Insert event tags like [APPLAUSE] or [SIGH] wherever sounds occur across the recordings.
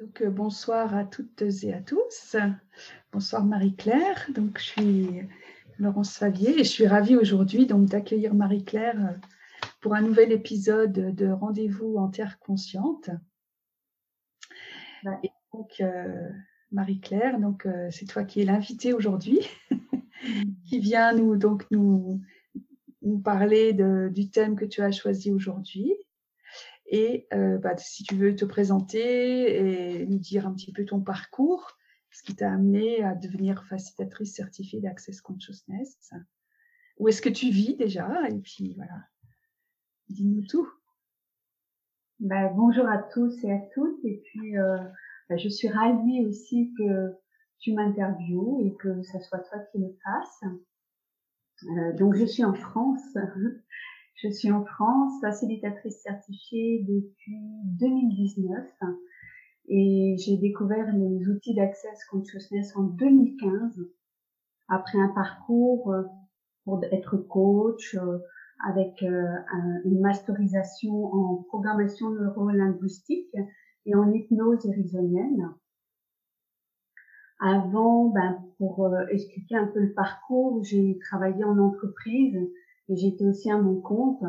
Donc, euh, bonsoir à toutes et à tous. Bonsoir Marie-Claire. Donc, je suis Laurence Favier et je suis ravie aujourd'hui donc d'accueillir Marie-Claire euh, pour un nouvel épisode de Rendez-vous en Terre consciente. Et donc, euh, Marie-Claire, donc c'est toi qui es l'invitée aujourd'hui, [LAUGHS] qui vient nous donc nous, nous parler du thème que tu as choisi aujourd'hui. Et euh, bah, si tu veux te présenter et nous dire un petit peu ton parcours, ce qui t'a amené à devenir facilitatrice certifiée d'Access Consciousness. Où est-ce que tu vis déjà? Et puis voilà, dis-nous tout. Bah, bonjour à tous et à toutes. Et puis, euh, bah, je suis ravie aussi que tu m'interviewes et que ce soit toi qui le fasses. Euh, donc, je suis en France. Je suis en France, facilitatrice certifiée depuis 2019 et j'ai découvert les outils d'Access Consciousness en 2015 après un parcours euh, pour être coach euh, avec euh, une masterisation en programmation neuro-linguistique et en hypnose érysonienne. Avant, ben, pour expliquer un peu le parcours, j'ai travaillé en entreprise et j'étais aussi à mon compte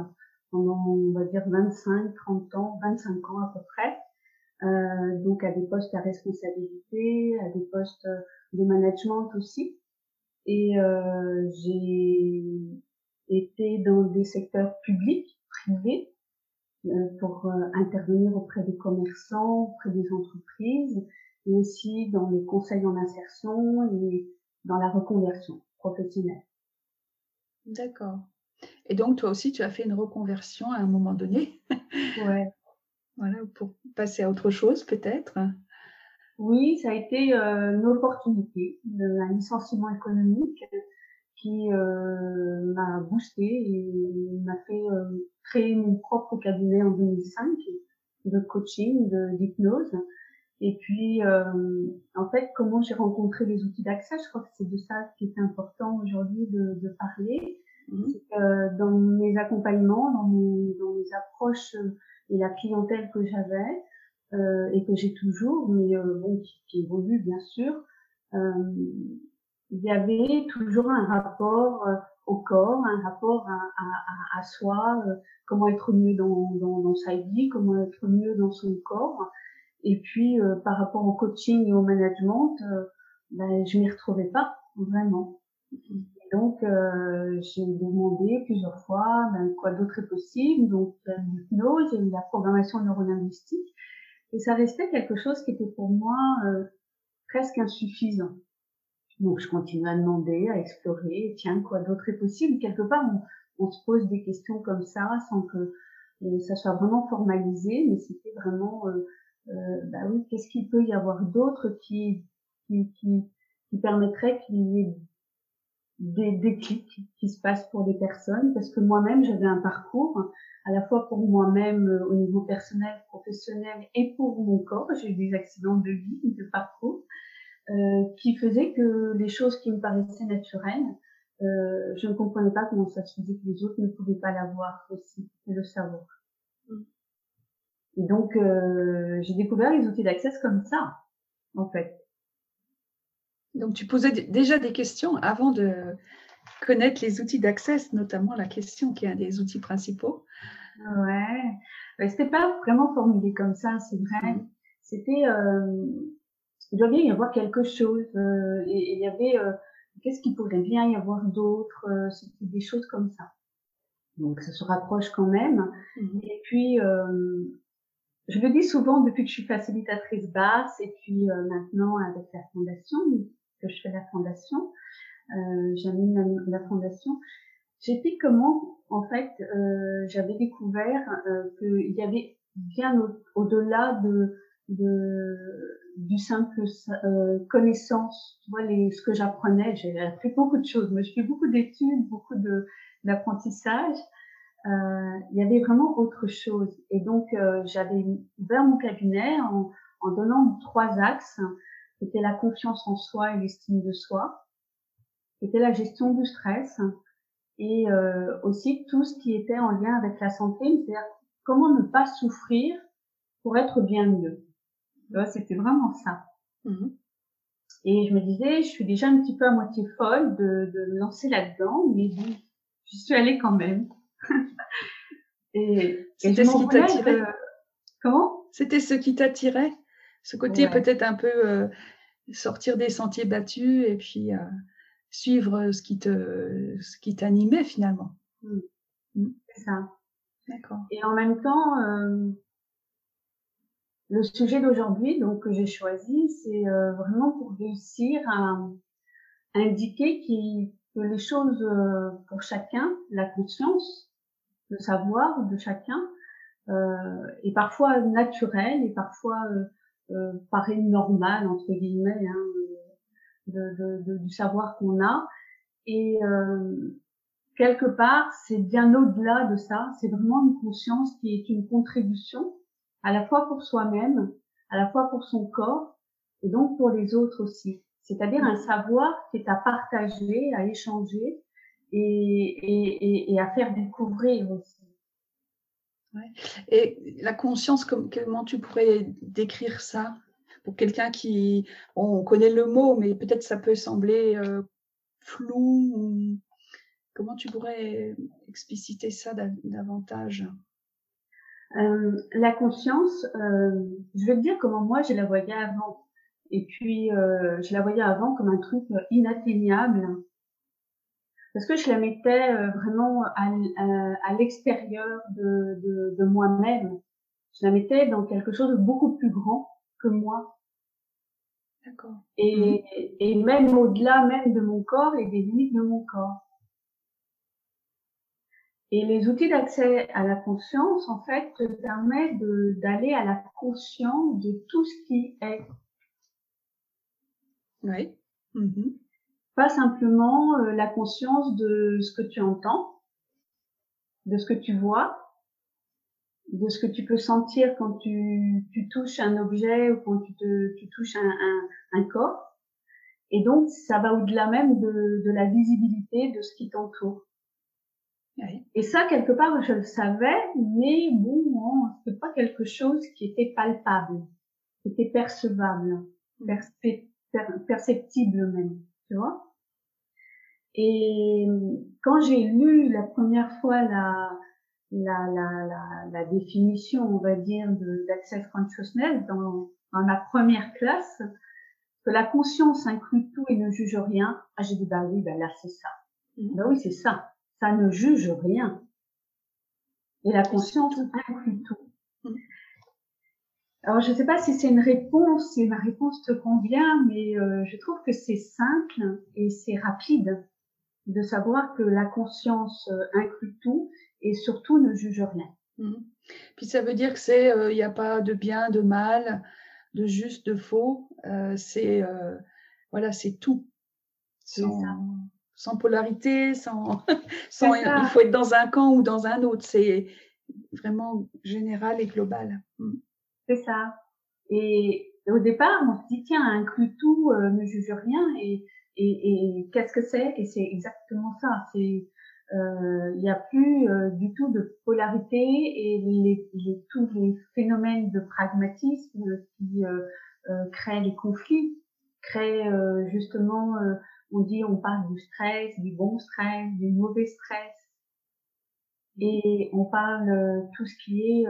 pendant, on va dire, 25, 30 ans, 25 ans à peu près. Euh, donc à des postes à responsabilité, à des postes de management aussi. Et euh, j'ai été dans des secteurs publics, privés, euh, pour euh, intervenir auprès des commerçants, auprès des entreprises, et aussi dans le conseil en insertion et dans la reconversion professionnelle. D'accord. Et donc, toi aussi, tu as fait une reconversion à un moment donné. [LAUGHS] Ouais. voilà, pour passer à autre chose, peut-être. Oui, ça a été euh, une opportunité, un licenciement économique qui euh, m'a boosté et m'a fait euh, créer mon propre cabinet en 2005 de coaching, d'hypnose. Et puis, en fait, comment j'ai rencontré les outils d'accès, je crois que c'est de ça qui est important aujourd'hui de, de parler. Mhm. que dans mes accompagnements, dans mes, dans mes approches euh, et la clientèle que j'avais euh, et que j'ai toujours, mais euh, bon, qui, qui, évolue bien sûr, euh, il y avait toujours un rapport euh, au corps, un rapport à, à, à soi, comment être mieux dans, dans, dans, sa vie, comment être mieux dans son corps. Et puis par rapport au coaching et au management, ben, je m'y retrouvais pas vraiment. Donc, euh, j'ai demandé plusieurs fois ben, quoi d'autre est possible? Donc, a l'hypnose, il la programmation neurolinguistique. Et ça restait quelque chose qui était pour moi euh, presque insuffisant. Donc, je continue à demander, à explorer. Tiens, quoi d'autre est possible? Quelque part, on, se pose des questions comme ça sans que euh, ça soit vraiment formalisé, mais c'était vraiment, euh, euh, bah oui, qu'est-ce qu'il peut y avoir d'autre qui, qui, qui, qui permettrait qu'il y ait des déclics qui se passent pour des personnes parce que moi-même j'avais un parcours à la fois pour moi-même euh, au niveau personnel, professionnel et pour mon corps. J'ai eu des accidents de vie, de parcours euh, qui faisaient que les choses qui me paraissaient naturelles, euh, je ne comprenais pas comment ça se faisait que les autres ne pouvaient pas l'avoir aussi et le savoir. Et donc euh, j'ai découvert les outils d'accès comme ça en fait. Donc, tu posais déjà des questions avant de connaître les outils d'accès, notamment la question qui est un des outils principaux. Ouais, c'était pas vraiment formulé comme ça, c'est vrai. Mm. C'était, euh, il doit bien y avoir quelque chose. Euh, et il y avait, euh, qu'est-ce qu'il pourrait bien y avoir d'autre euh, C'était des choses comme ça. Donc, ça se rapproche quand même. Mm. Et puis, euh, je le dis souvent depuis que je suis facilitatrice basse et puis maintenant avec la fondation, que je fais la fondation, euh, j'anime la, fondation, j'étais comment, en fait, euh, j'avais découvert euh, qu'il y avait bien au-delà de, de, du simple euh, connaissance, tu vois, les, ce que j'apprenais, j'ai appris beaucoup de choses, mais je fais beaucoup d'études, beaucoup de d'apprentissage. Euh, il y avait vraiment autre chose. Et donc, euh, j'avais ouvert mon cabinet en, en donnant trois axes c'était la confiance en soi et l'estime de soi, c'était la gestion du stress et euh, aussi tout ce qui était en lien avec la santé, c'est-à-dire comment ne pas souffrir pour être bien mieux. C'était vraiment ça. Mmh et je me disais, je suis déjà un petit peu à moitié folle de, de me lancer là-dedans, mais bon, je suis allée quand même. [LAUGHS] et c'était ce qui t'attirait? Comment? C'était ce qui t'attirait, ce côté peut-être un peu euh, sortir des sentiers battus et puis euh, suivre ce qui te, ce qui t'animait finalement. Mmh. Mmh. C'est ça. D'accord. Et en même temps, euh, le sujet d'aujourd'hui, donc que j'ai choisi, c'est euh, vraiment pour réussir à, indiquer que les choses euh, pour chacun, la conscience, le savoir de chacun, euh, est parfois naturel et parfois euh, paraît normal entre guillemets hein, de, de, de, du savoir qu'on a. Et quelque part, c'est bien au-delà de ça. C'est vraiment une conscience qui est une contribution à la fois pour soi-même, à la fois pour son corps et donc pour les autres aussi. C'est-à-dire un savoir qui est à partager, à échanger et, et, et, à faire découvrir aussi. Et la conscience, comment tu pourrais décrire ça? Pour quelqu'un qui, on connaît le mot, mais peut-être ça peut sembler euh, flou. Comment tu pourrais expliciter ça davantage? Euh, la conscience, euh, je vais te dire comment moi je la voyais avant. Et puis, euh, je la voyais avant comme un truc inatteignable. Parce que je la mettais euh, vraiment à, à, l'extérieur de, de, de moi-même. Je la mettais dans quelque chose de beaucoup plus grand que moi. D'accord. Et, mmh. et même au-delà même de mon corps et des limites de mon corps. Et les outils d'accès à la conscience, en fait, te permettent d'aller à la conscience de tout ce qui est. Oui. Mm-hmm. Pas simplement euh, la conscience de ce que tu entends, de ce que tu vois, de ce que tu peux sentir quand tu, tu touches un objet ou quand tu, te, tu touches un, un, un corps. Et donc, ça va au-delà même de, de la visibilité de ce qui t'entoure. Et ça, quelque part, je le savais, mais bon, c'était pas quelque chose qui était palpable, qui était percevable, perceptible même, tu vois. Et quand j'ai lu la première fois la, la, la, la, la définition, on va dire, d'Access Consciousness dans, dans ma première classe, que la conscience inclut tout et ne juge rien, ah, j'ai dit, bah oui, bah là, c'est ça. Mm. Bah oui, c'est ça ça ne juge rien. Et la conscience inclut tout. Mm. Alors, je ne sais pas si c'est une réponse, si ma réponse te convient, mais euh, je trouve que c'est simple et c'est rapide de savoir que la conscience euh, inclut tout et surtout ne juge rien. Mm. Puis ça veut dire que c'est, euh, il n'y a pas de bien, de mal, de juste, de faux. c'est, voilà, c'est tout. Ça sans polarité, sans, [LAUGHS] sans il faut être dans un camp ou dans un autre. C'est vraiment général et global. Mm. Ça. Et au départ, on se dit tiens, inclut tout, euh, ne juge rien. Et, et, qu'est-ce que c'est? Et c'est exactement ça. C'est euh, il n'y a plus euh, du tout de polarité et tous les phénomènes de pragmatisme qui créent les conflits créent justement on dit, on parle du stress, du bon stress, du mauvais stress. Et on parle tout ce qui est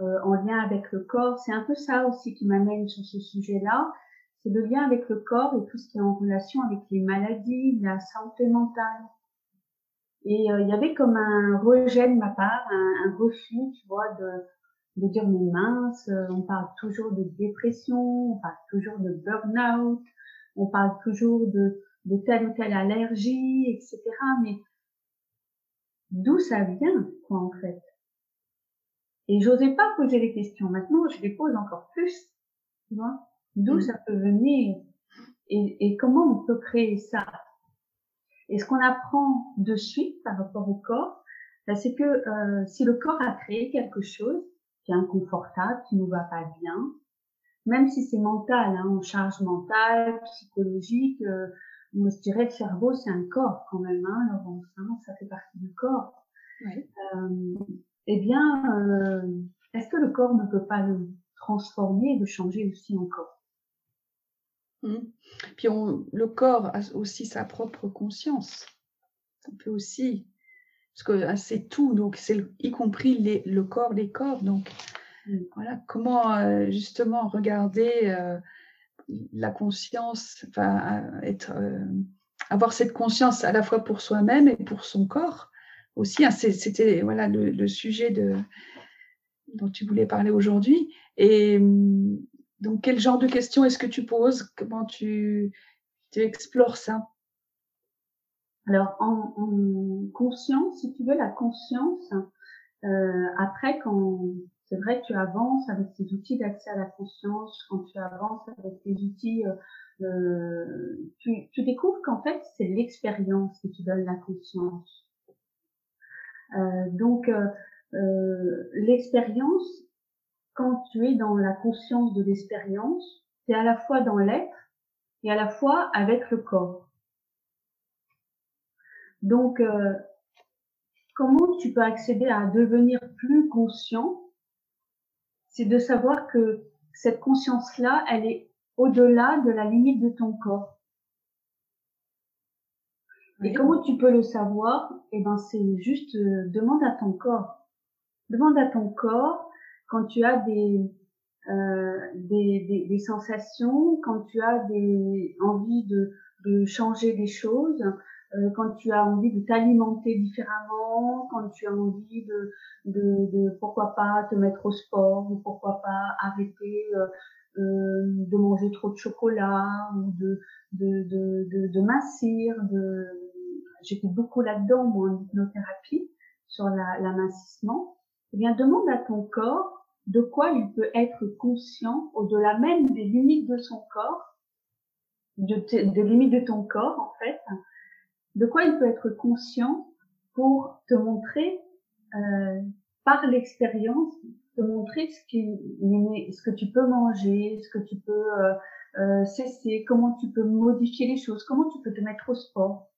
euh, euh, en lien avec le corps. C'est un peu ça aussi qui m'amène sur ce sujet-là. C'est le lien avec le corps et tout ce qui est en relation avec les maladies, la santé mentale. Et il y avait comme un rejet de ma part, un, refus, tu vois, de, dire mais mince, on parle toujours de dépression, on parle toujours de burn-out, on parle toujours de de telle ou telle allergie, etc. Mais d'où ça vient, quoi, en fait? Et j'osais pas poser les questions. Maintenant, je les pose encore plus. Tu vois D'où mm. ça peut venir et, et, comment on peut créer ça Et ce qu'on apprend de suite par rapport au corps, ben, c'est que euh, si le corps a créé quelque chose qui est inconfortable, qui nous va pas bien, même si c'est mental, hein, en charge mentale, psychologique, euh, moi, je dirais le cerveau, c'est un corps quand même, hein, Laurence, hein, ça fait partie du corps. Euh, eh bien, euh, est-ce que le corps ne peut pas le transformer et de changer aussi encore? Mmh. Puis on, le corps a aussi sa propre conscience. On peut aussi, parce que ah, c'est tout, donc c'est y compris les, le corps, les corps. Donc mmh. voilà, comment euh, justement regarder euh, la conscience, enfin être, avoir cette conscience à la fois pour soi-même et pour son corps aussi. Hein, c'était voilà le, sujet de dont tu voulais parler aujourd'hui. Et mmh, donc, quel genre de questions est-ce que tu poses? Comment tu, tu explores ça? Alors, en, conscience, si tu veux, la conscience, euh, après, quand c'est vrai que tu avances avec tes outils d'accès à la conscience, quand tu avances avec tes outils, euh, euh tu, tu découvres qu'en fait, c'est l'expérience qui te donne la conscience. Euh, donc, euh, euh, l'expérience, quand tu es dans la conscience de l'expérience, c'est à la fois dans l'être et à la fois avec le corps. Donc, comment tu peux accéder à devenir plus conscient? C'est de savoir que cette conscience-là, elle est au-delà de la limite de ton corps. Et comment tu peux le savoir? Eh ben, c'est juste euh, demande à ton corps. Demande à ton corps quand tu as des, euh, des, des, des, sensations, quand tu as des envies de, de changer des choses, euh, quand tu as envie de t'alimenter différemment, quand tu as envie de, de, de, pourquoi pas te mettre au sport ou pourquoi pas arrêter euh, euh de manger trop de chocolat ou de de de, de, de mincir. De... J'étais beaucoup là-dedans moi en hypnothérapie sur l'amincissement. eh bien demande à ton corps de quoi il peut être conscient au-delà même des limites de son corps, de des limites de ton corps en fait, de quoi il peut être conscient pour te montrer euh, par l'expérience, te montrer ce, qui, ce que tu peux manger, ce que tu peux euh, euh, cesser, comment tu peux modifier les choses, comment tu peux te mettre au sport.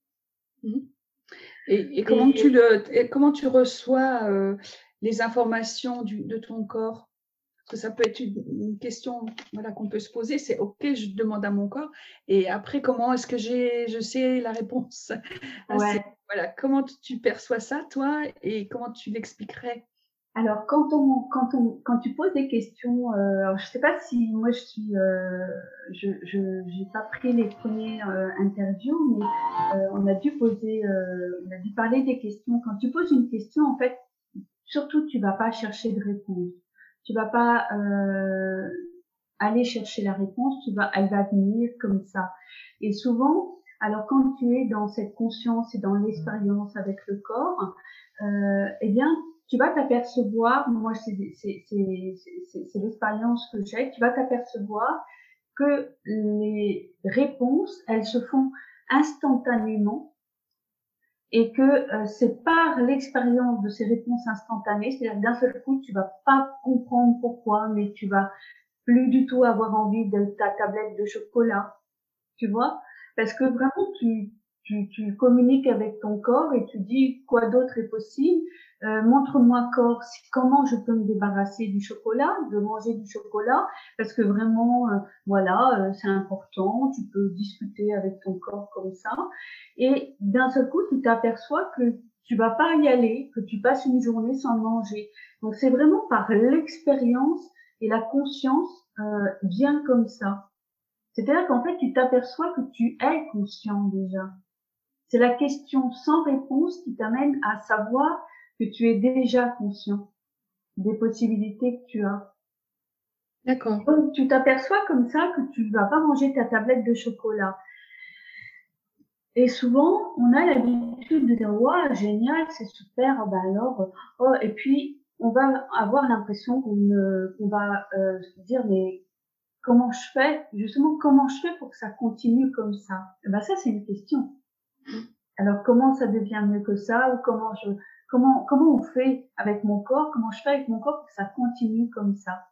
Mmh. Et, et, comment tu le, et comment tu reçois euh, les informations du, de ton corps? Parce que ça peut être une, question voilà, qu'on peut se poser, c'est OK, je demande à mon corps, et après, comment est-ce que j'ai, je sais la réponse Voilà, comment tu perçois ça, toi, et comment tu l'expliquerais? Alors quand on quand on quand tu poses des questions, euh, je sais pas si moi je suis, euh, je je j'ai pas pris les premiers euh, interviews, mais euh, on a dû poser, euh, on a dû parler des questions. Quand tu poses une question, en fait, surtout tu vas pas chercher de réponse. Tu vas pas euh, aller chercher la réponse, tu vas, elle va venir comme ça. Et souvent, alors quand tu es dans cette conscience et dans l'expérience avec le corps, euh, eh bien, tu vas t'apercevoir, moi c'est l'expérience que j'ai, tu vas t'apercevoir que les réponses, elles se font instantanément et que euh, c'est par l'expérience de ces réponses instantanées, c'est-à-dire d'un seul coup, tu vas pas comprendre pourquoi, mais tu vas plus du tout avoir envie de ta tablette de chocolat, tu vois, parce que vraiment tu, tu, tu communiques avec ton corps et tu dis quoi d'autre est possible. Euh, montre-moi corps comment je peux me débarrasser du chocolat, de manger du chocolat, parce que vraiment, euh, voilà, euh, c'est important. Tu peux discuter avec ton corps comme ça, et d'un seul coup, tu t'aperçois que tu vas pas y aller, que tu passes une journée sans manger. Donc c'est vraiment par l'expérience et la conscience vient comme ça. C'est-à-dire qu'en fait, tu t'aperçois que tu es conscient déjà. C'est la question sans réponse qui t'amène à savoir que tu es déjà conscient des possibilités que tu as. D'accord. Donc, tu t'aperçois comme ça que tu ne vas pas manger ta tablette de chocolat. Et souvent, on a l'habitude de dire, waouh, génial, c'est super, ben alors, oh, et puis, on va avoir l'impression qu'on va euh, se dire, mais comment je fais, justement, comment je fais pour que ça continue comme ça? Et ben, ça, c'est une question. Alors, comment ça devient mieux que ça, comment je, Comment, comment on fait avec mon corps Comment je fais avec mon corps pour que ça continue comme ça?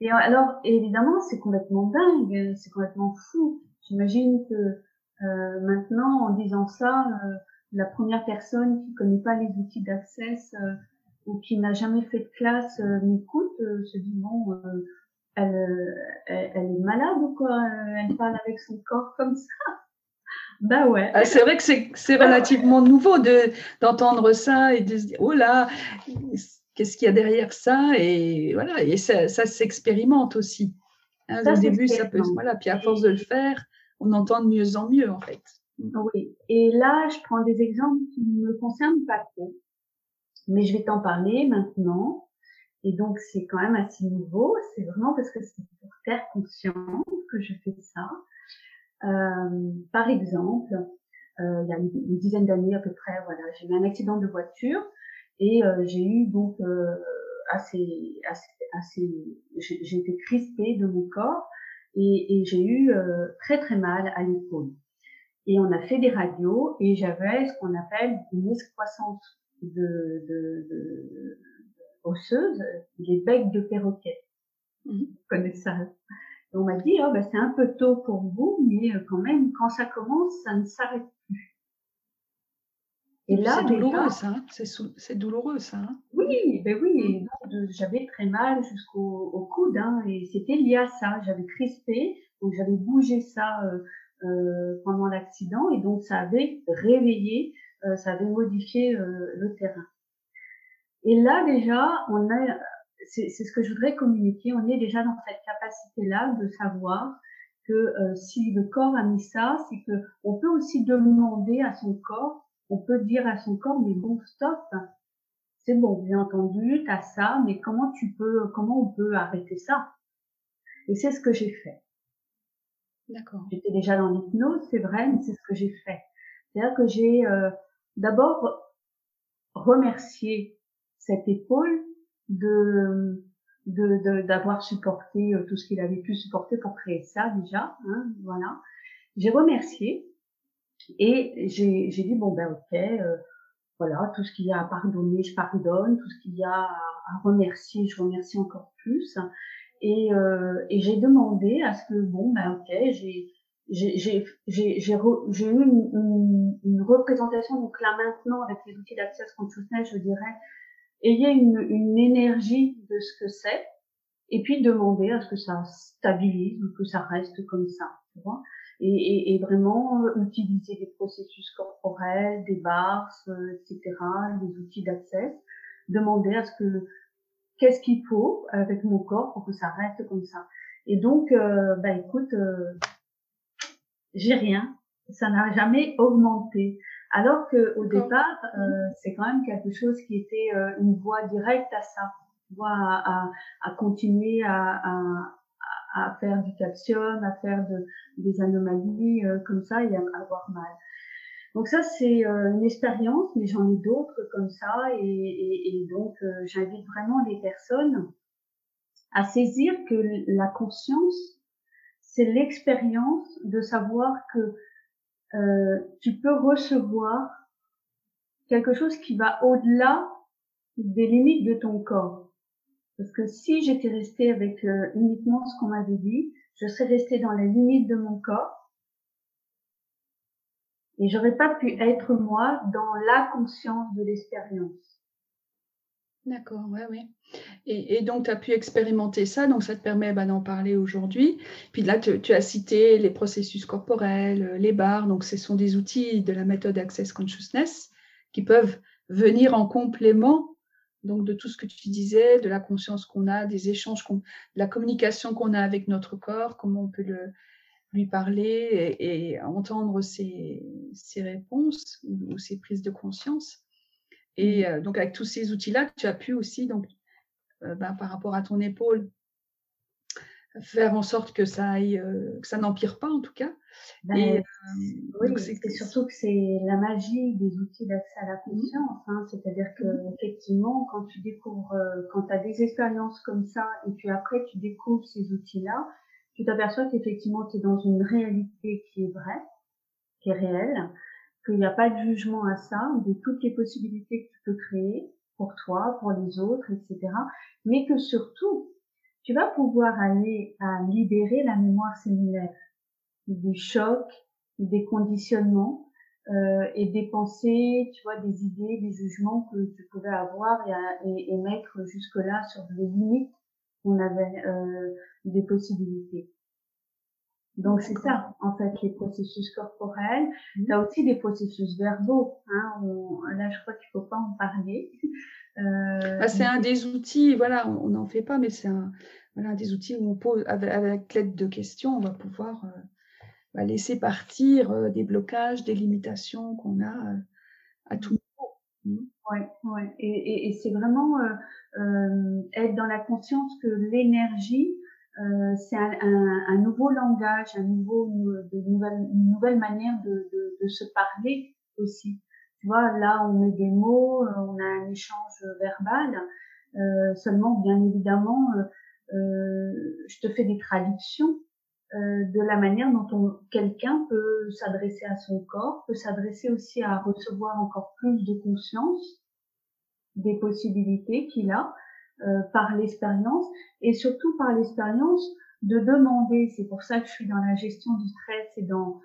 Et alors, évidemment, c'est complètement dingue, c'est complètement fou. J'imagine que euh, maintenant, en disant ça, euh, la première personne qui connaît pas les outils d'accès, euh, ou qui n'a jamais fait de classe m'écoute, se dit bon, elle, elle, est malade ou quoi? Elle parle avec son corps comme ça bah ouais. Ah, c'est vrai que c'est relativement nouveau de d'entendre ça et de se dire oh là, qu'est-ce qu'il y a derrière ça? Et voilà et ça, ça s'expérimente aussi. Hein, au début, ça peut voilà, puis à force de le faire, on entend de mieux en mieux en fait. Oui. Et là, je prends des exemples qui ne me concernent pas trop, mais je vais t'en parler maintenant. Et donc, c'est quand même assez nouveau. C'est vraiment parce que c'est pour faire conscience que je fais ça. Euh, par exemple, euh, il y a une, dizaine d'années à peu près, voilà, j'ai eu un accident de voiture et euh, j'ai eu donc assez, assez, assez j'ai été crispée de mon corps et, et j'ai eu très très mal à l'épaule. Et on a fait des radios et j'avais ce qu'on appelle une excroissance de, de, de, osseuse, les becs de perroquet. Mmh. Vous connaissez ça? On m'a dit, oh, ben, c'est un peu tôt pour vous, mais euh, quand même, quand ça commence, ça ne s'arrête plus. Et là, c'est douloureux, ça. Hein. c'est douloureux, ça. Hein. oui, ben oui. Mm. J'avais très mal jusqu'au coude, hein, et c'était lié à ça. J'avais crispé, donc j'avais bougé ça euh, euh, pendant l'accident, et donc ça avait réveillé, ça avait modifié le terrain. Et là déjà, on a c'est ce que je voudrais communiquer. On est déjà dans cette capacité-là de savoir que euh, si le corps a mis ça, c'est que on peut aussi demander à son corps, on peut dire à son corps, mais bon, stop, c'est bon, bien entendu, t'as ça, mais comment tu peux, comment on peut arrêter ça? Et c'est ce que j'ai fait. D'accord. J'étais déjà dans l'hypnose, c'est vrai, mais c'est ce que j'ai fait. C'est-à-dire que j'ai euh, d'abord remercié cette épaule de d'avoir supporté euh, tout ce qu'il avait pu supporter pour créer ça déjà. Hein, voilà. J'ai remercié et j'ai dit bon ben ok, euh, voilà tout ce qu'il y a à pardonner, je pardonne, tout ce qu'il y a à, remercier, je remercie encore plus. Et, euh, et j'ai demandé à ce que bon ben ok, j'ai j'ai eu une, une, représentation donc là maintenant avec les outils d'access consciousness je dirais ayez une, une énergie de ce que c'est, et puis demander à ce que ça stabilise ou que ça reste comme ça. Tu vois et, et, et, vraiment euh, utiliser des processus corporels, des bars, euh, etc., des outils d'accès. Demander à ce que qu'est-ce qu'il faut avec mon corps pour que ça reste comme ça. Et donc, euh, bah écoute, euh, j'ai rien. Ça n'a jamais augmenté. Alors que au départ, euh, c'est quand même quelque chose qui était euh, une voie directe à ça, voie à, à, à continuer à, à, à, faire du calcium, à faire de, des anomalies euh, comme ça et à avoir mal. Donc ça, c'est euh, une expérience, mais j'en ai d'autres comme ça, et, et, et donc j'invite vraiment les personnes à saisir que la conscience, c'est l'expérience de savoir que euh, tu peux recevoir quelque chose qui va au-delà des limites de ton corps. Parce que si j'étais restée avec euh, uniquement ce qu'on m'avait dit, je serais restée dans les limites de mon corps et j'aurais pas pu être moi dans la conscience de l'expérience. D'accord, ouais, oui. Et, donc, tu as pu expérimenter ça, donc ça te permet bah, d'en parler aujourd'hui. Puis là, tu, as cité les processus corporels, euh, les barres, donc ce sont des outils de la méthode Access Consciousness qui peuvent venir en complément donc de tout ce que tu disais, de la conscience qu'on a, des échanges, de la communication qu'on a avec notre corps, comment on peut lui parler et, entendre ses, ses réponses ou ses prises de conscience. Et mmh. donc, avec tous ces outils-là, tu as pu aussi, donc, ben, par rapport à ton épaule, faire en sorte que ça aille, que ça n'empire pas en tout cas. Ben, et, oui, c'est surtout que c'est la magie des outils d'accès à la mmh. conscience. Hein, C'est-à-dire que mmh. effectivement, quand tu découvres, quand tu as des expériences comme ça, et puis après tu découvres ces outils-là, tu t'aperçois qu'effectivement tu es dans une réalité qui est vraie, qui est réelle, qu'il n'y a pas de jugement à ça, de toutes les possibilités que tu peux créer pour toi, pour les autres, etc. Mais que surtout, tu vas pouvoir aller à libérer la mémoire cellulaire des chocs, des conditionnements, euh, et des pensées, tu vois, des idées, des jugements que tu pouvais avoir et, et, mettre jusque-là sur des limites qu'on avait euh, des possibilités. Donc c'est ça, en fait, les processus corporels. Mmh. Tu as aussi des processus verbaux. Hein, là, je crois qu'il faut pas en parler. Euh, bah, c'est un des outils, voilà, on n'en fait pas, mais c'est un, voilà, des outils où on pose, avec, l'aide de questions, on va pouvoir euh, bah, laisser partir euh, des blocages, des limitations qu'on a euh, à tout niveau. Mmh. Ouais, ouais. Et, et, c'est vraiment être dans la conscience que l'énergie, c'est un, un, un, nouveau langage, un nouveau, de nouvelle, une nouvelle manière de, de, de se parler aussi. Tu vois, là, on met des mots, on a un échange verbal. Euh, seulement, bien évidemment, euh, je te fais des traductions euh, de la manière dont quelqu'un peut s'adresser à son corps, peut s'adresser aussi à recevoir encore plus de conscience des possibilités qu'il a euh, par l'expérience et surtout par l'expérience de demander. C'est pour ça que je suis dans la gestion du stress et dans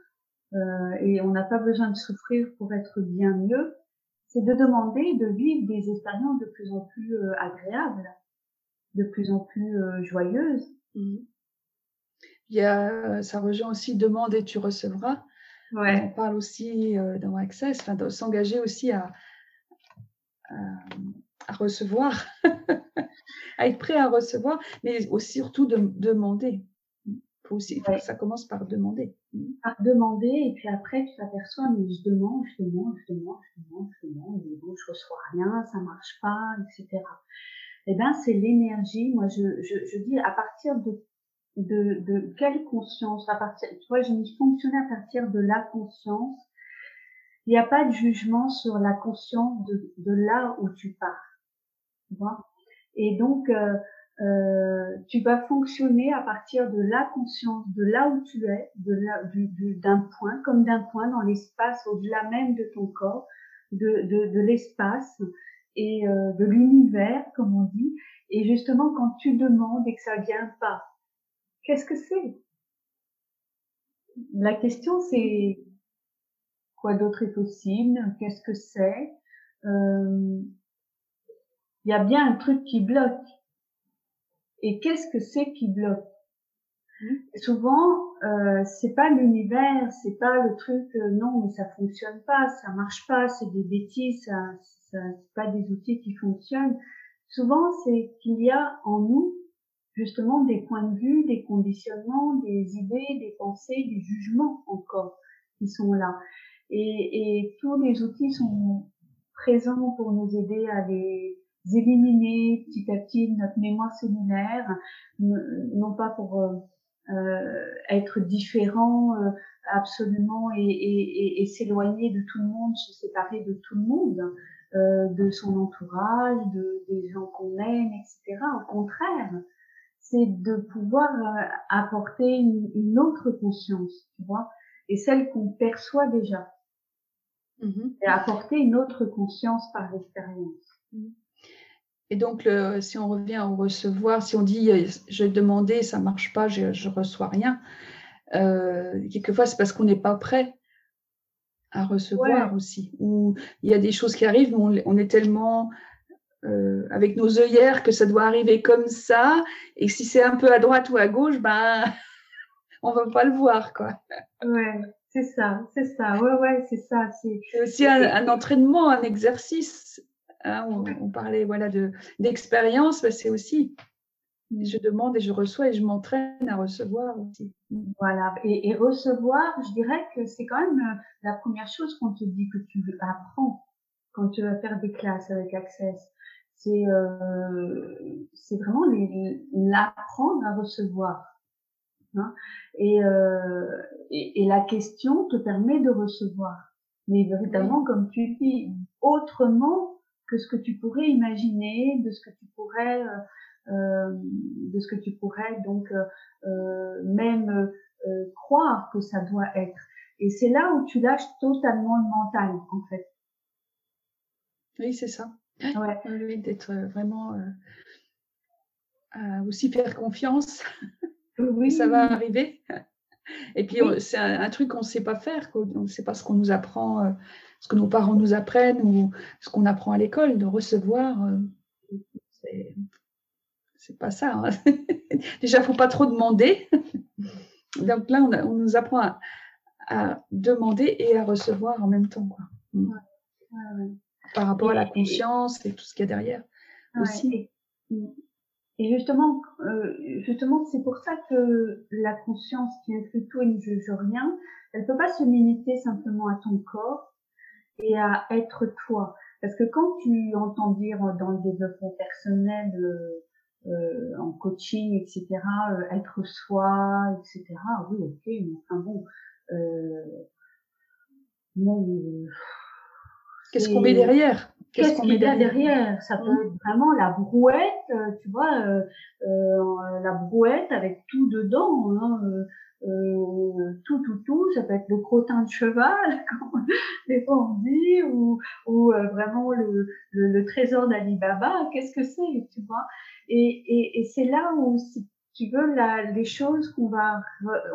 euh, et on n'a pas besoin de souffrir pour être bien mieux. C'est de demander de vivre des expériences de plus en plus euh, agréables, de plus en plus euh, joyeuses. Mmh. Il y a, ça rejoint aussi demande et tu recevras. Ouais. On parle aussi euh, dans Access, enfin, de s'engager aussi à, à, recevoir, [LAUGHS] à être prêt à recevoir, mais aussi surtout de demander. Faut aussi, ça commence par demander. Par demander, et puis après tu t'aperçois, mais je demande, je demande, je demande, je demande, je demande, et bon, je reçois rien, ça marche pas, etc. Eh ben, c'est l'énergie. Moi, je, je, je dis à partir de de, de quelle conscience à partir tu vois je m'y fonctionner à partir de la conscience il n'y a pas de jugement sur la conscience de, de là où tu pars et donc euh, euh, tu vas fonctionner à partir de la conscience de là où tu es de là du, d'un point comme d'un point dans l'espace au-delà même de ton corps de, de, de l'espace et euh, de l'univers comme on dit. Et justement quand tu demandes et que ça vient pas Qu'est-ce que c'est? La question c'est quoi d'autre est possible? Qu'est-ce que c'est? Euh, Il y a bien un truc qui bloque. Et qu'est-ce que c'est qui bloque? Mmh. Souvent, euh, c'est pas l'univers, c'est pas le truc. Euh, non, mais ça fonctionne pas, ça marche pas, c'est des bêtises, ça, ça c'est pas des outils qui fonctionnent. Souvent, c'est qu'il y a en nous justement des points de vue, des conditionnements, des idées, des pensées, des jugements encore qui sont là. Et, et tous les outils sont présents pour nous aider à les éliminer petit à petit notre mémoire cellulaire, non pas pour euh, euh être différent euh, absolument et, et, et, s'éloigner de tout le monde, se séparer de tout le monde, euh, de son entourage, de, des gens qu'on aime, etc. Au contraire, c'est de pouvoir euh, apporter une, autre conscience, tu vois, et celle qu'on perçoit déjà. Mmh et apporter une autre conscience par l'expérience. Mmh. Et donc, si on revient au recevoir, si on dit euh, je demandais, ça marche pas, je, je reçois rien, euh, quelquefois c'est parce qu'on n'est pas prêt à recevoir aussi. Ou il y a des choses qui arrivent, on est tellement euh, avec nos œillères que ça doit arriver comme ça, et si c'est un peu à droite ou à gauche, ben [LAUGHS] on va pas le voir, quoi. Ouais, c'est ça, c'est ça, ouais, ouais, c'est ça. C'est aussi un, entraînement, un exercice. Hein, on, parlait voilà de d'expérience, mais c'est aussi je demande et je reçois et je m'entraîne à recevoir aussi. Voilà, et, et recevoir, je dirais que c'est quand même euh, la première chose qu'on te dit que tu apprends quand tu vas faire des classes avec Access c'est euh, c'est vraiment l'apprendre à recevoir. Hein et, euh, et, et, la question te permet de recevoir, mais véritablement, comme tu dis, autrement que ce que tu pourrais imaginer, de ce que tu pourrais, euh, euh de ce que tu pourrais donc euh, euh même croire que ça doit être. Et c'est là où tu lâches totalement le mental, en fait. Oui, c'est ça. Ouais. Oui, d'être vraiment aussi faire confiance. Oui. [LAUGHS] ça va arriver. Et puis, c'est un, truc qu'on ne sait pas faire, on ne sait pas ce qu'on nous apprend, ce que nos parents nous apprennent ou ce qu'on apprend à l'école, de recevoir. Euh, c'est pas ça. Hein. [LAUGHS] Déjà, il ne faut pas trop demander. [LAUGHS] Donc là, on, nous apprend à, demander et à recevoir en même temps. Quoi. Mm. Par rapport à la conscience et, tout ce qu'il y a derrière aussi. Et justement, euh, justement, c'est pour ça que la conscience qui inclut tout et ne juge rien, elle peut pas se limiter simplement à ton corps et à être toi. Parce que quand tu entends dire dans le développement personnel, euh, euh en coaching, etc., euh, être soi, etc., oui, ok, mais enfin bon, euh, Qu'est-ce qu'on met derrière? Qu'est-ce y a derrière? Ça peut être vraiment la brouette, euh, tu vois, euh, euh, la brouette avec tout dedans, hein, euh, tout, tout, tout. Ça peut être le crottin de cheval, [LAUGHS] comme on dit, ou, ou vraiment le, le, le trésor d'Ali Baba. Qu'est-ce que c'est, tu vois? Et, et, et c'est là où, si tu veux, la, les choses qu'on va,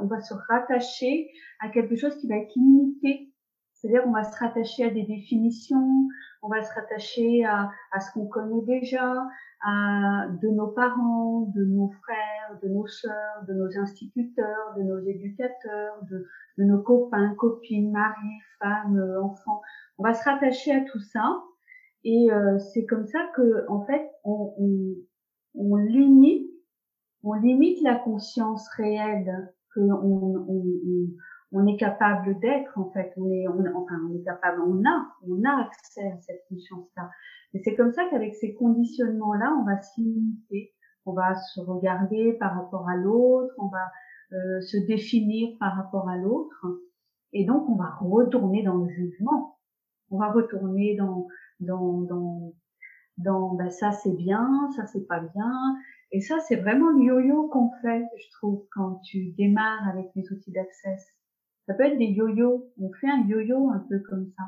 on va se rattacher à quelque chose qui va être limité. C'est-à-dire qu'on va se rattacher à des définitions, on va se rattacher à, à ce qu'on connaît déjà, de nos parents, de nos frères, de nos sœurs, de nos instituteurs, de nos éducateurs, de, nos copains, copines, maris, femmes, enfants. On va se rattacher à tout ça. Et euh, c'est comme ça que, en fait, on, on, on, limite, on limite la conscience réelle que on, on est capable d'être en fait. On est on, enfin on est capable on a on a accès à cette conscience là et c'est comme ça qu'avec ces conditionnements là on va se limiter. On va se regarder par rapport à l'autre on va euh, se définir par rapport à l'autre. Et donc on va retourner dans le jugement. On va retourner dans dans dans dans ben ça c'est bien ça c'est pas bien. Et ça c'est vraiment le yo-yo qu'on fait je trouve quand tu démarres avec les outils d'accès ça peut être des yo-yo. On fait un yo-yo un peu comme ça.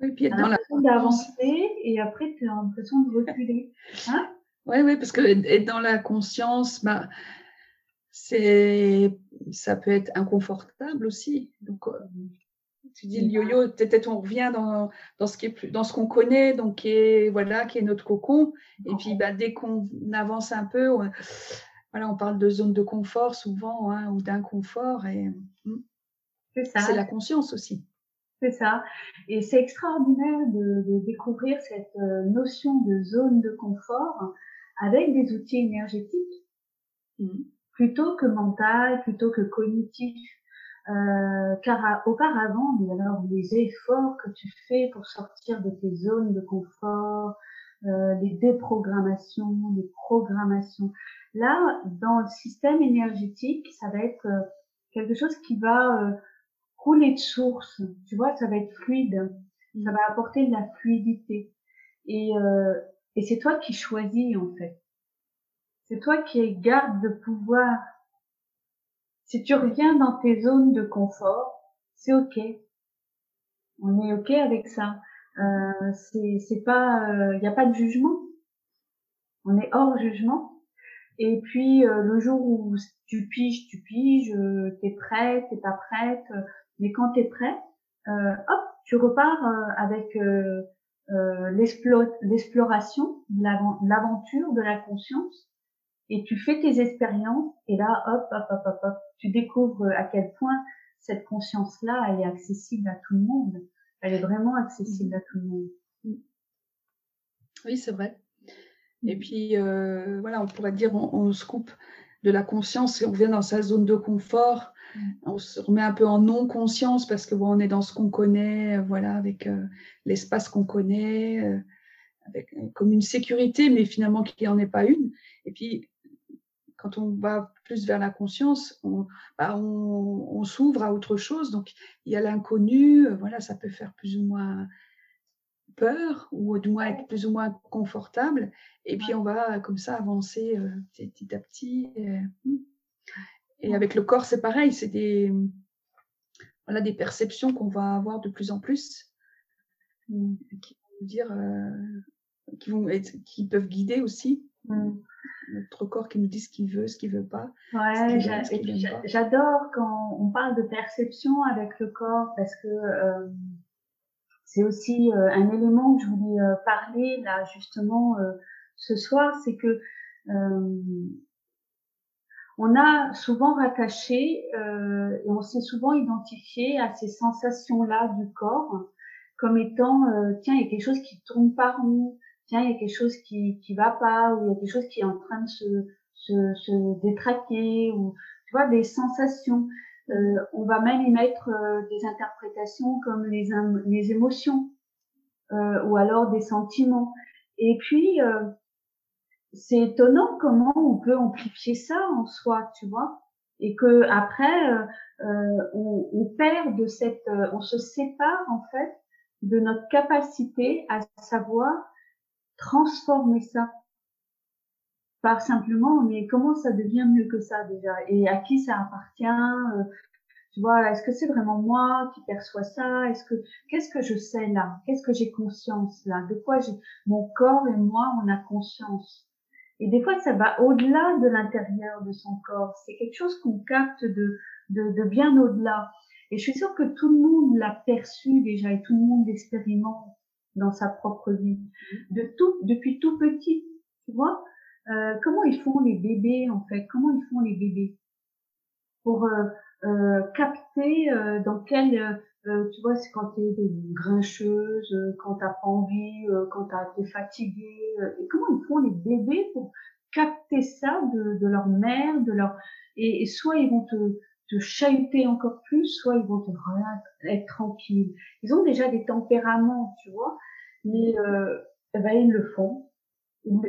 Oui, puis être dans la d'avancer et après tu as l'impression de reculer. Hein? Oui, oui, parce que être dans la conscience, bah, c'est, ça peut être inconfortable aussi. Donc, euh, tu dis le yo-yo, peut-être on revient dans, dans ce qui est plus, dans ce qu'on connaît, donc qui est voilà, qui est notre cocon. Et puis, bah, dès qu'on avance un peu, on, voilà, on parle de zone de confort souvent hein, ou d'inconfort et. Hmm. C'est la conscience aussi. C'est ça. Et c'est extraordinaire de, de, découvrir cette euh, notion de zone de confort avec des outils énergétiques mmh. plutôt que mental, plutôt que cognitif. Euh, car auparavant, alors les efforts que tu fais pour sortir de tes zones de confort, euh, les déprogrammations, les programmations. Là, dans le système énergétique, ça va être euh, quelque chose qui va euh, couler de source. Tu vois, ça va être fluide. Ça va apporter de la fluidité. Et, euh, et c'est toi qui choisis, en fait. C'est toi qui garde de pouvoir. Si tu reviens dans tes zones de confort, c'est ok. On est ok avec ça. Euh, c'est pas, il euh, n'y a pas de jugement. On est hors jugement. Et puis euh, le jour où tu piges, tu piges, euh, t'es prête, t'es pas prête, mais quand tu es prêt, euh, hop, tu repars euh, avec euh, euh l'exploration, l'aventure de la conscience, et tu fais tes expériences, et là, hop, hop, hop, hop, hop, tu découvres à quel point cette conscience-là, elle est accessible à tout le monde. Elle est vraiment accessible à tout le monde. Oui, c'est vrai. Et puis, euh, voilà, on pourrait dire, on, on, se coupe de la conscience et on vient dans sa zone de confort. On se remet un peu en non-conscience parce que bon, on est dans ce qu'on connaît, euh, voilà, avec euh, l'espace qu'on connaît, euh, avec, comme une sécurité, mais finalement qui n'en est pas une. Et puis, quand on va plus vers la conscience, on, bah, on, on s'ouvre à autre chose. Donc, il y a l'inconnu, voilà, ça peut faire plus ou moins peur ou du moins être plus ou moins confortable. Et puis, on va comme ça avancer petit à petit. Hmm. Et avec le corps, c'est pareil, c'est des, voilà, des perceptions qu'on va avoir de plus en plus, qui vont dire, euh, qui vont être, qui peuvent guider aussi. Mmh. notre corps qui nous dit ce qu'il veut, ce qu'il veut pas. Ouais, j'adore quand on parle de perception avec le corps parce que euh, c'est aussi euh, un élément que je voulais euh, parler là justement ce soir, c'est que on a souvent rattaché et on s'est souvent identifié à ces sensations-là du corps comme étant tiens il y a quelque chose qui tourne par nous tiens, il y a quelque chose qui qui va pas, ou il y a quelque chose qui est en train de se se, se détraquer, ou tu vois des sensations. Euh, on va même y mettre euh, des interprétations comme les les émotions, euh, ou alors des sentiments. Et puis euh, c'est étonnant comment on peut amplifier ça en soi, tu vois, et que après euh, on, on, perd de cette, on se sépare en fait de notre capacité à savoir transformer ça. Par simplement mais comment ça devient mieux que ça déjà? Et à qui ça appartient euh, tu vois? Est-ce que c'est vraiment moi qui perçois ça? Est-ce que qu'est-ce que je sais là? Qu'est-ce que j'ai conscience là? De quoi mon corps et moi on a conscience? Et des fois ça va au-delà de l'intérieur de son corps c'est quelque chose qu'on capte de, de, de bien au-delà et je suis sûre que tout le monde l'a perçu déjà et tout le monde l'expérimente dans sa propre vie. De tout, depuis tout petit, tu vois. Euh, comment ils font les bébés en fait? Comment ils font les bébés? Pour euh, capter euh, dans quel euh, tu vois c'est quand t'es grincheuse, quand t'as pas envie, quand t'es fatiguée. et comment ils font les bébés pour capter ça de, de leur mère, de leur et, et soit ils vont te te chahuter encore plus, soit ils vont te être tranquilles. Ils ont déjà des tempéraments, tu vois, mais euh, ben, ils le font.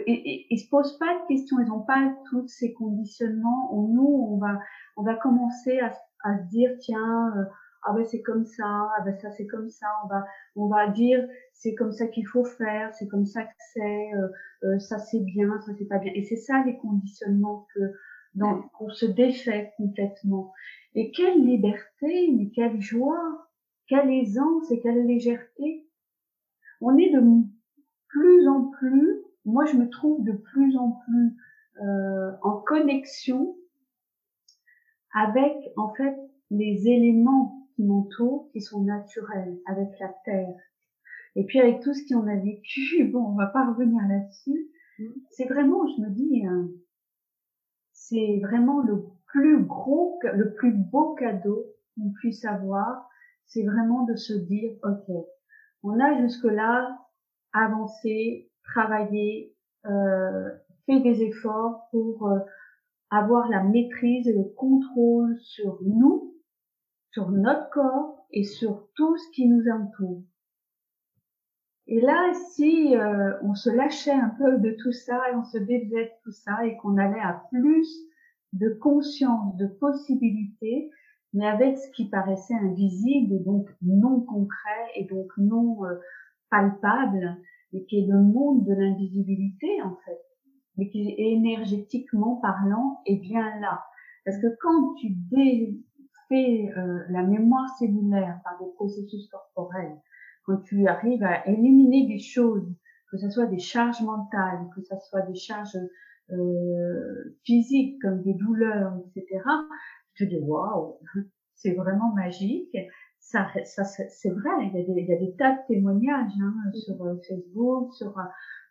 Et, ils se posent pas de questions, ils n'ont pas tous ces conditionnements. nous, on va, on va commencer à, à se dire, tiens, euh, ah ben c'est comme ça, ah ben ça c'est comme ça. On va, on va dire, c'est comme ça qu'il faut faire, c'est comme ça que c'est, euh, euh ça c'est bien, ça c'est pas bien. Et c'est ça les conditionnements que donc, on se défait complètement. Et quelle liberté, mais quelle joie, quelle aisance et quelle légèreté. On est de plus en plus, moi je me trouve de plus en plus euh, en connexion avec en fait les éléments qui m'entourent, qui sont naturels, avec la terre. Et puis avec tout ce qu'on a vécu, [LAUGHS] bon, on va pas revenir là-dessus. Mm. C'est vraiment, je me dis, euh, c'est vraiment le plus gros, le plus beau cadeau qu'on puisse avoir, c'est vraiment de se dire, ok, on a jusque-là avancé, travaillé, euh, fait des efforts pour euh, avoir la maîtrise et le contrôle sur nous, sur notre corps et sur tout ce qui nous entoure. Et là, si euh, on se lâchait un peu de tout ça et on se défaisait de tout ça et qu'on allait à plus de conscience, de possibilités, mais avec ce qui paraissait invisible et donc non concret et donc non euh, palpable, et qui est le monde de l'invisibilité en fait, mais qui énergétiquement parlant est bien là. Parce que quand tu défais euh, la mémoire cellulaire par des processus corporels, quand tu arrives à éliminer des choses, que ce soit des charges mentales, que ce soit des charges euh, physiques comme des douleurs, etc., je te dis waouh, [LAUGHS] c'est vraiment magique. Ça, ça c'est vrai, il y, a des, il y, a des, tas de témoignages hein, sur euh, Facebook, sur,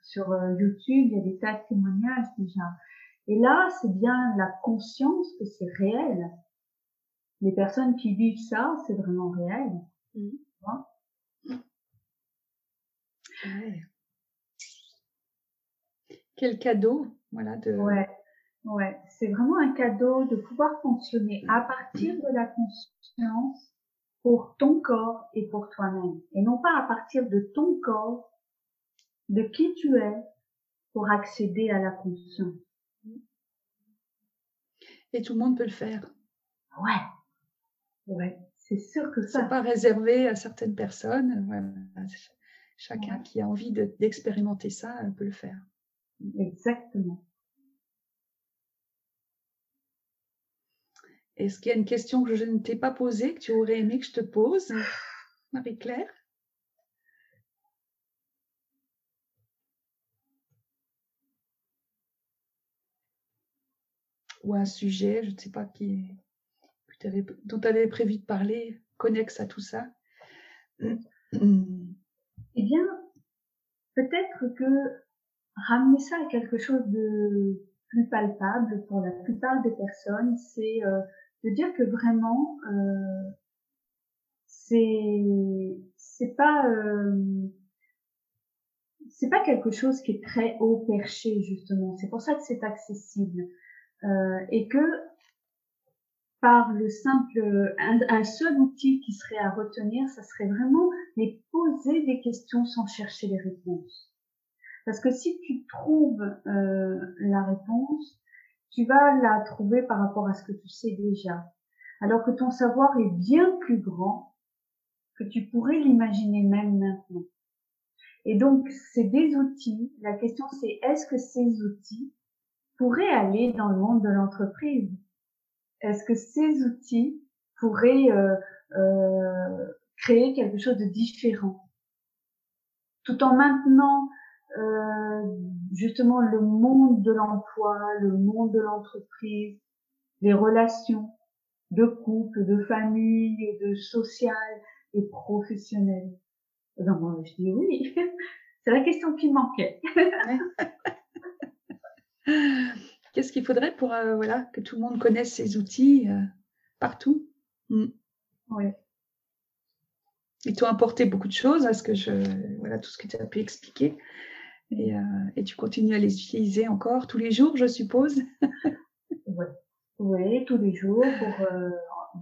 sur euh, YouTube, il y a des tas de témoignages déjà. Et là, c'est bien la conscience que c'est réel. Les personnes qui vivent ça, c'est vraiment réel. Mmh. Quel cadeau, voilà. De... Ouais, ouais. C'est vraiment un cadeau de pouvoir fonctionner à partir de la conscience pour ton corps et pour toi-même. Et non pas à partir de ton corps, de qui tu es, pour accéder à la conscience. Et tout le monde peut le faire. Ouais. Ouais. C'est sûr que ça. C'est pas réservé à certaines personnes. Chacun qui a envie d'expérimenter ça peut le faire. Exactement. Est-ce qu'il y a une question que je ne t'ai pas posée, que tu aurais aimé que je te pose, Marie-Claire? Ou un sujet, je ne sais pas qui dont tu avais prévu de parler, connexe à tout ça? Eh bien, peut-être que ramener ça à quelque chose de plus palpable pour la plupart des personnes, c'est euh, de dire que vraiment, euh, c'est c'est pas euh, c'est pas quelque chose qui est très haut perché justement. C'est pour ça que c'est accessible euh, et que par le simple un, seul outil qui serait à retenir, ça serait vraiment les poser des questions sans chercher les réponses. Parce que si tu trouves euh, la réponse, tu vas la trouver par rapport à ce que tu sais déjà. Alors que ton savoir est bien plus grand que tu pourrais l'imaginer même maintenant. Et donc, c'est des outils. La question, c'est est-ce que ces outils pourraient aller dans le monde de l'entreprise? Est-ce que ces outils pourraient euh, euh, créer quelque chose de différent? Tout en maintenant euh, justement le monde de l'emploi, le monde de l'entreprise, les relations de couple, de famille, de social et professionnel. Donc, je dis oui. [LAUGHS] C'est la question qui manquait. [LAUGHS] Qu'est-ce qu'il faudrait pour euh, voilà, que tout le monde connaisse ces outils euh, partout? Mm. Oui. Ils t'ont apporté beaucoup de choses, à ce que je, voilà, tout ce que tu as pu expliquer. Et, euh, et, tu continues à les utiliser encore tous les jours, je suppose? [LAUGHS] Oui, ouais, tous les jours pour,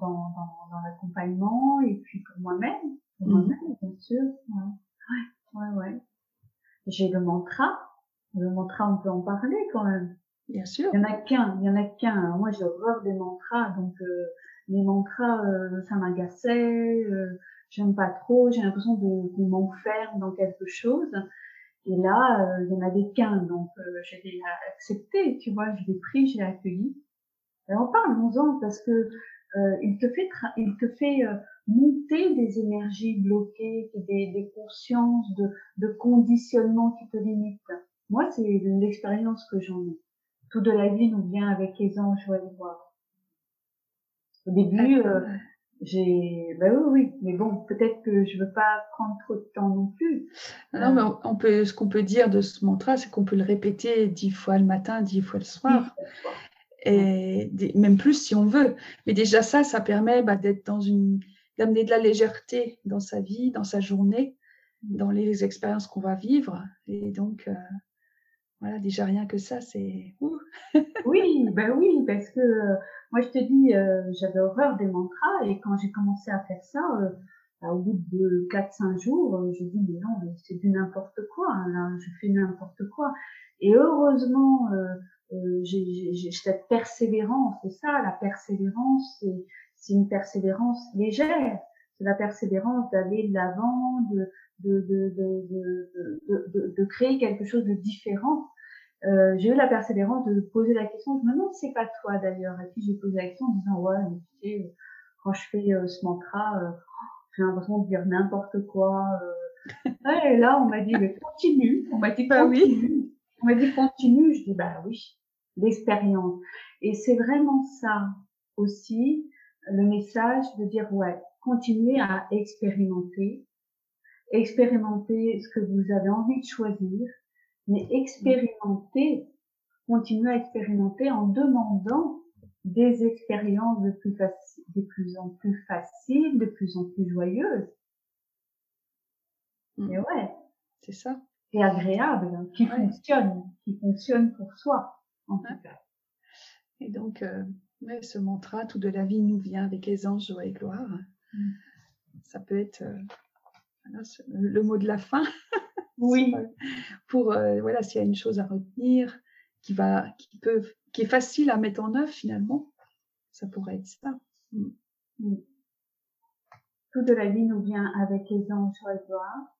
dans, dans, dans l'accompagnement et puis pour moi-même. Pour mm. moi-même, bien sûr. Ouais, ouais, ouais. J'ai le mantra. Le mantra, on peut en parler quand même. Bien sûr. Il y en a qu'un, il y en a qu'un. Moi, j'ai horreur des mantras, donc euh, les mantras, euh, ça m'agaçait. Euh, J'aime pas trop. J'ai l'impression de qu'on m'enferme dans quelque chose. Et là, euh, il y en avait qu'un, donc j'ai accepté. Tu vois, je l'ai pris, je l'ai accueilli. Alors parlons-en parce que euh, il te fait, il te fait euh, monter des énergies bloquées, des, des consciences de, de conditionnement qui te limitent. Moi, c'est l'expérience que j'en ai. Tout de la vie nous vient avec les anges, je le voir. Au début, euh, j'ai, bah oui, oui, mais bon, peut-être que je veux pas prendre trop de temps non plus. Non, mais on peut, ce qu'on peut dire de ce mantra, c'est qu'on peut le répéter dix fois le matin, dix fois le soir et même plus si on veut. Mais déjà ça, ça permet bah, d'être dans une, d'amener de la légèreté dans sa vie, dans sa journée, dans les expériences qu'on va vivre. Et donc, euh, voilà, déjà rien que ça, c'est [LAUGHS] oui, ben oui, parce que euh, moi je te dis, euh, j'avais horreur des mantras et quand j'ai commencé à faire ça, bah, au bout de 4-5 jours, j'ai dit mais non, c'est du n'importe quoi, hein, là, je fais n'importe quoi. Et heureusement, euh, j'ai cette persévérance. C'est ça, la persévérance, c'est une persévérance légère. C'est la persévérance d'aller de l'avant, de, de, de, de, de, créer quelque chose de différent. Euh, j'ai eu la persévérance de poser la question. Je me demande c'est pas toi d'ailleurs. Et puis j'ai posé la question en disant ouais, mais tu sais, quand je fais euh, ce mantra, euh, j'ai l'impression de dire n'importe quoi. Ouais, et là on m'a dit mais continue. On m'a dit bah oui. On m'a dit continue. Je dis bah oui l'expérience. Et c'est vraiment ça aussi le message de dire ouais, continuez à expérimenter, expérimenter ce que vous avez envie de choisir, mais expérimenter, continuez à expérimenter en demandant des expériences de plus, de plus en plus faciles, de plus en plus joyeuses. Mmh. Et ouais. C'est ça. Et agréable, hein, qui fonctionne, qui fonctionne pour soi. Et donc, euh, ce mantra, tout de la vie nous vient avec les anges, joie et gloire. Mm. Ça peut être euh, le mot de la fin. [LAUGHS] Oui. Pour euh, voilà, s'il y a une chose à retenir, qui va, qui peut, qui est facile à mettre en œuvre finalement, ça pourrait être ça. Mm. Mm. Tout de la vie nous vient avec les anges, joie et gloire.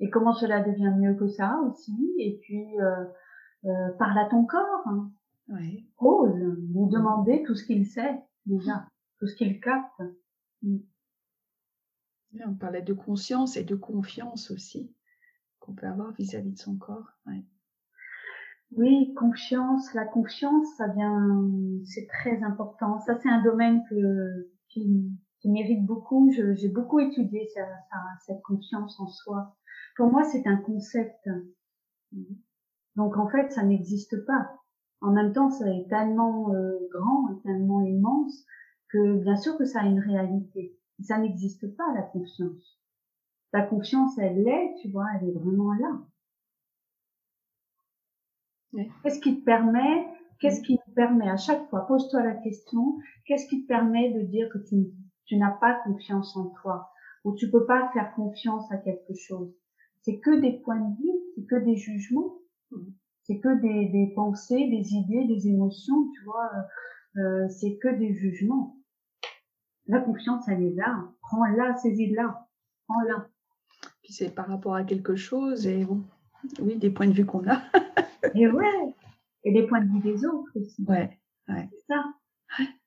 Et comment cela devient mieux que ça aussi? Et puis euh, parle à ton corps. Hein. Ose lui demander tout ce qu'il sait déjà, tout ce qu'il capte. Mm. On parlait de conscience et de confiance aussi qu'on peut avoir vis-à-vis de son corps. Oui, confiance. La confiance, ça vient, c'est très important. Ça, c'est un domaine que, qui, mérite beaucoup. J'ai beaucoup étudié ça, cette confiance en soi. Pour moi, c'est un concept. Donc, en fait, ça n'existe pas. En même temps, ça est tellement euh, grand tellement immense que bien sûr que ça a une réalité. Ça n'existe pas, la confiance. La confiance, elle est, tu vois, elle est vraiment là. Qu'est-ce qui te permet, qu'est-ce qui te permet à chaque fois, pose-toi la question, qu'est-ce qui te permet de dire que tu, tu n'as pas confiance en toi? Ou tu peux pas faire confiance à quelque chose? C'est que des points de vue, c'est que des jugements, c'est que des, des, pensées, des idées, des émotions, tu vois, euh, euh c'est que des jugements. La confiance, elle est là. Prends-la, saisis-la. Prends-la. Puis c'est par rapport à quelque chose et bon, oui, des points de vue qu'on a. [LAUGHS] et ouais, et les points de vue des autres aussi. Ouais, ouais. C'est ça.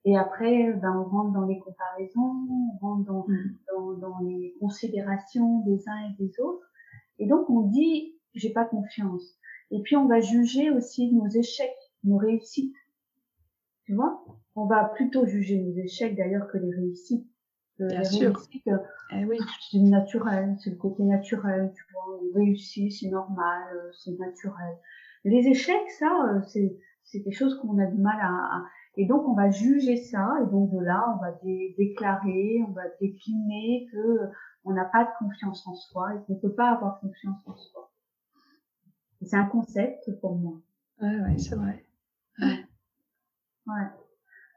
Et après, ben, on rentre dans les comparaisons, on rentre dans, mm. dans, dans, les considérations des uns et des autres. Et donc, on dit, j'ai pas confiance. Et puis, on va juger aussi nos échecs, nos réussites. Tu vois? On va plutôt juger nos échecs d'ailleurs que les réussites. Bien les sûr. réussites, eh oui. c'est naturel, c'est le côté naturel, tu vois. On réussit, c'est normal, euh, c'est naturel. Les échecs, ça, euh, c'est, c'est quelque chose qu'on a du mal à, et donc on va juger ça et donc de là on va déclarer, on va décliner que euh, on n'a pas de confiance en soi et qu'on peut pas avoir confiance en soi. C'est un concept pour moi. Ouais, ouais, c'est vrai. Ouais. ouais.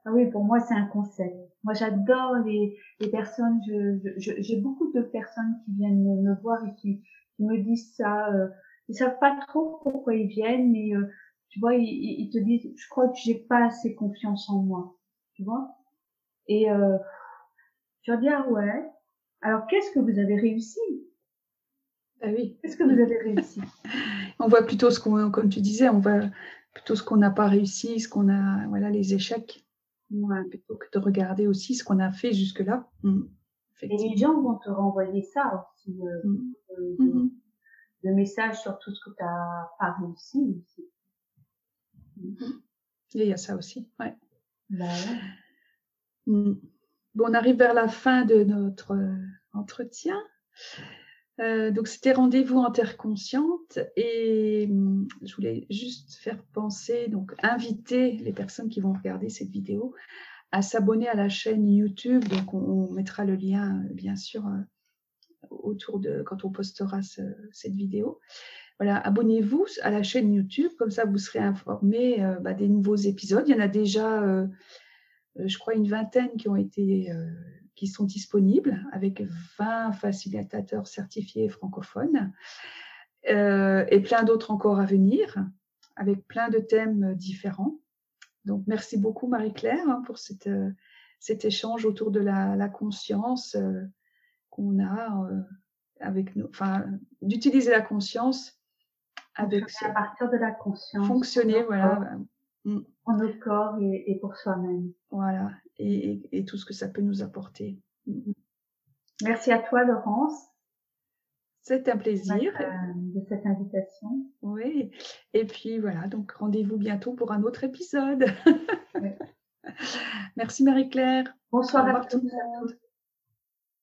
Ah oui, pour moi c'est un concept. Moi j'adore les, les personnes. Je, j'ai beaucoup de personnes qui viennent me, voir et qui, qui me disent ça. Euh, ils savent pas trop pourquoi ils viennent, mais euh, tu vois, ils, ils, te disent, je crois que j'ai pas assez confiance en moi, tu vois. Et euh, tu vas dire, ah ouais. Alors qu'est-ce que vous avez réussi? Ah oui. Qu'est-ce que vous avez réussi? [LAUGHS] On voit plutôt ce qu'on, comme tu disais, on voit plutôt ce qu'on n'a pas réussi, ce qu'on a, voilà, les échecs, ouais. plutôt que de regarder aussi ce qu'on a fait jusque-là. Mmh. Et les gens vont te renvoyer ça aussi. Euh, mmh. euh, mmh le message sur tout ce que tu n'as pas réussi. il y a ça aussi, ouais. Bah mm. Bon, on arrive vers la fin de notre euh, entretien. Euh, donc, c'était rendez-vous en terre consciente et mm, je voulais juste faire penser, donc inviter les personnes qui vont regarder cette vidéo à s'abonner à la chaîne YouTube. Donc, on, mettra le lien, bien sûr, euh, autour de quand on postera cette vidéo. Voilà, abonnez-vous à la chaîne YouTube, comme ça vous serez informé euh, bah, des nouveaux épisodes. Il y en a déjà, je crois, une vingtaine qui ont été, qui sont disponibles, avec 20 facilitateurs certifiés francophones, et plein d'autres encore à venir, avec plein de thèmes différents. Donc, merci beaucoup Marie-Claire hein, pour cette, cet échange autour de la, la conscience qu'on a euh, avec nous, enfin, d'utiliser la conscience avec à partir de la conscience. Fonctionner, voilà. Mm. Pour nos corps et, pour soi-même. Voilà, et, et, tout ce que ça peut nous apporter. Mm. Merci à toi, Laurence. C'est un plaisir. De cette invitation. Oui, et puis voilà, donc rendez-vous bientôt pour un autre épisode. [LAUGHS] Merci Marie-Claire. Bonsoir à tout le monde.